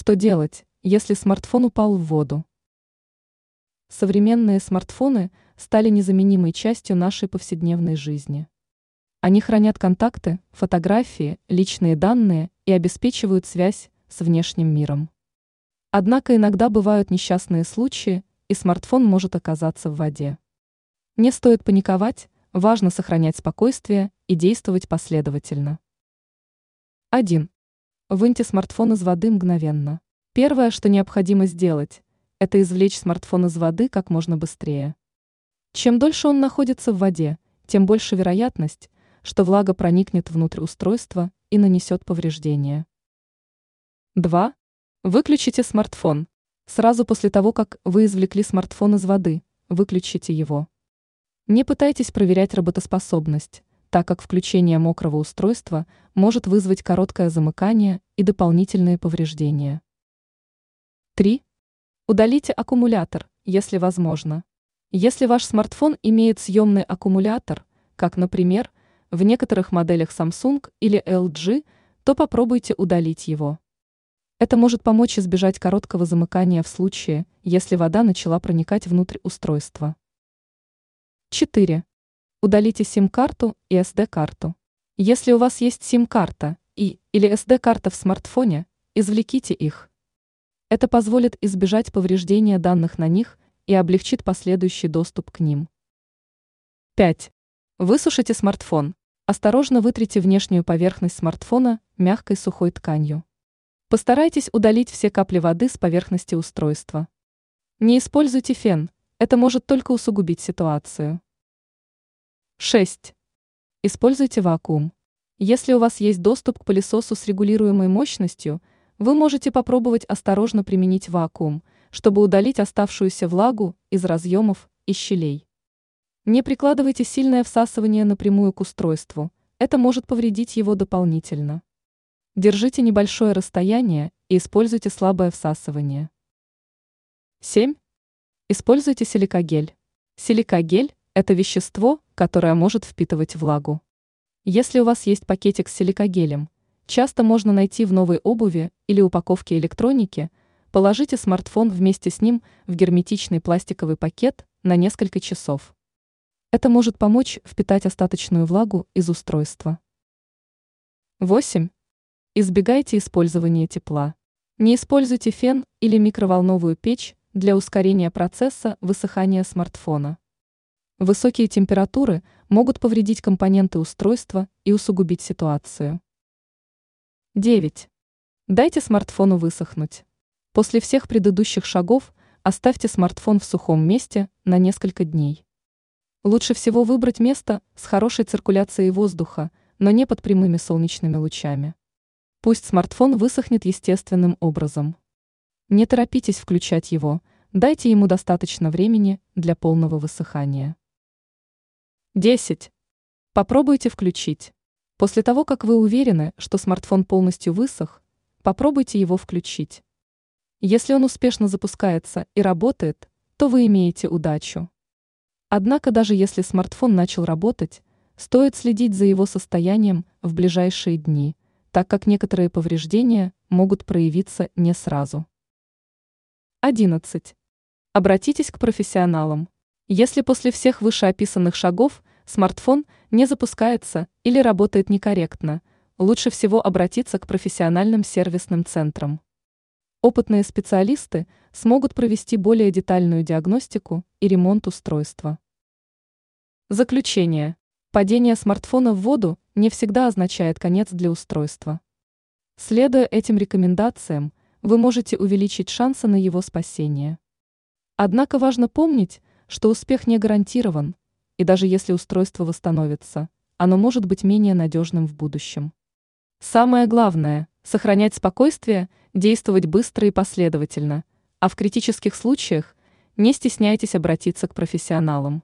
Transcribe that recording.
Что делать, если смартфон упал в воду? Современные смартфоны стали незаменимой частью нашей повседневной жизни. Они хранят контакты, фотографии, личные данные и обеспечивают связь с внешним миром. Однако иногда бывают несчастные случаи, и смартфон может оказаться в воде. Не стоит паниковать, важно сохранять спокойствие и действовать последовательно. 1. Выньте смартфон из воды мгновенно. Первое, что необходимо сделать, это извлечь смартфон из воды как можно быстрее. Чем дольше он находится в воде, тем больше вероятность, что влага проникнет внутрь устройства и нанесет повреждения. 2. Выключите смартфон. Сразу после того, как вы извлекли смартфон из воды, выключите его. Не пытайтесь проверять работоспособность, так как включение мокрого устройства может вызвать короткое замыкание и дополнительные повреждения. 3. Удалите аккумулятор, если возможно. Если ваш смартфон имеет съемный аккумулятор, как, например, в некоторых моделях Samsung или LG, то попробуйте удалить его. Это может помочь избежать короткого замыкания в случае, если вода начала проникать внутрь устройства. 4. Удалите сим-карту и SD-карту. Если у вас есть сим-карта и или SD-карта в смартфоне, извлеките их. Это позволит избежать повреждения данных на них и облегчит последующий доступ к ним. 5. Высушите смартфон. Осторожно вытрите внешнюю поверхность смартфона мягкой сухой тканью. Постарайтесь удалить все капли воды с поверхности устройства. Не используйте фен, это может только усугубить ситуацию. 6. Используйте вакуум. Если у вас есть доступ к пылесосу с регулируемой мощностью, вы можете попробовать осторожно применить вакуум, чтобы удалить оставшуюся влагу из разъемов и щелей. Не прикладывайте сильное всасывание напрямую к устройству, это может повредить его дополнительно. Держите небольшое расстояние и используйте слабое всасывание. 7. Используйте силикогель. Силикогель – это вещество, которое может впитывать влагу. Если у вас есть пакетик с силикогелем, часто можно найти в новой обуви или упаковке электроники, положите смартфон вместе с ним в герметичный пластиковый пакет на несколько часов. Это может помочь впитать остаточную влагу из устройства. 8. Избегайте использования тепла. Не используйте фен или микроволновую печь для ускорения процесса высыхания смартфона. Высокие температуры могут повредить компоненты устройства и усугубить ситуацию. 9. Дайте смартфону высохнуть. После всех предыдущих шагов оставьте смартфон в сухом месте на несколько дней. Лучше всего выбрать место с хорошей циркуляцией воздуха, но не под прямыми солнечными лучами. Пусть смартфон высохнет естественным образом. Не торопитесь включать его, дайте ему достаточно времени для полного высыхания. 10. Попробуйте включить. После того, как вы уверены, что смартфон полностью высох, попробуйте его включить. Если он успешно запускается и работает, то вы имеете удачу. Однако даже если смартфон начал работать, стоит следить за его состоянием в ближайшие дни, так как некоторые повреждения могут проявиться не сразу. 11. Обратитесь к профессионалам. Если после всех вышеописанных шагов смартфон не запускается или работает некорректно, лучше всего обратиться к профессиональным сервисным центрам. Опытные специалисты смогут провести более детальную диагностику и ремонт устройства. Заключение. Падение смартфона в воду не всегда означает конец для устройства. Следуя этим рекомендациям, вы можете увеличить шансы на его спасение. Однако важно помнить, что успех не гарантирован, и даже если устройство восстановится, оно может быть менее надежным в будущем. Самое главное – сохранять спокойствие, действовать быстро и последовательно, а в критических случаях не стесняйтесь обратиться к профессионалам.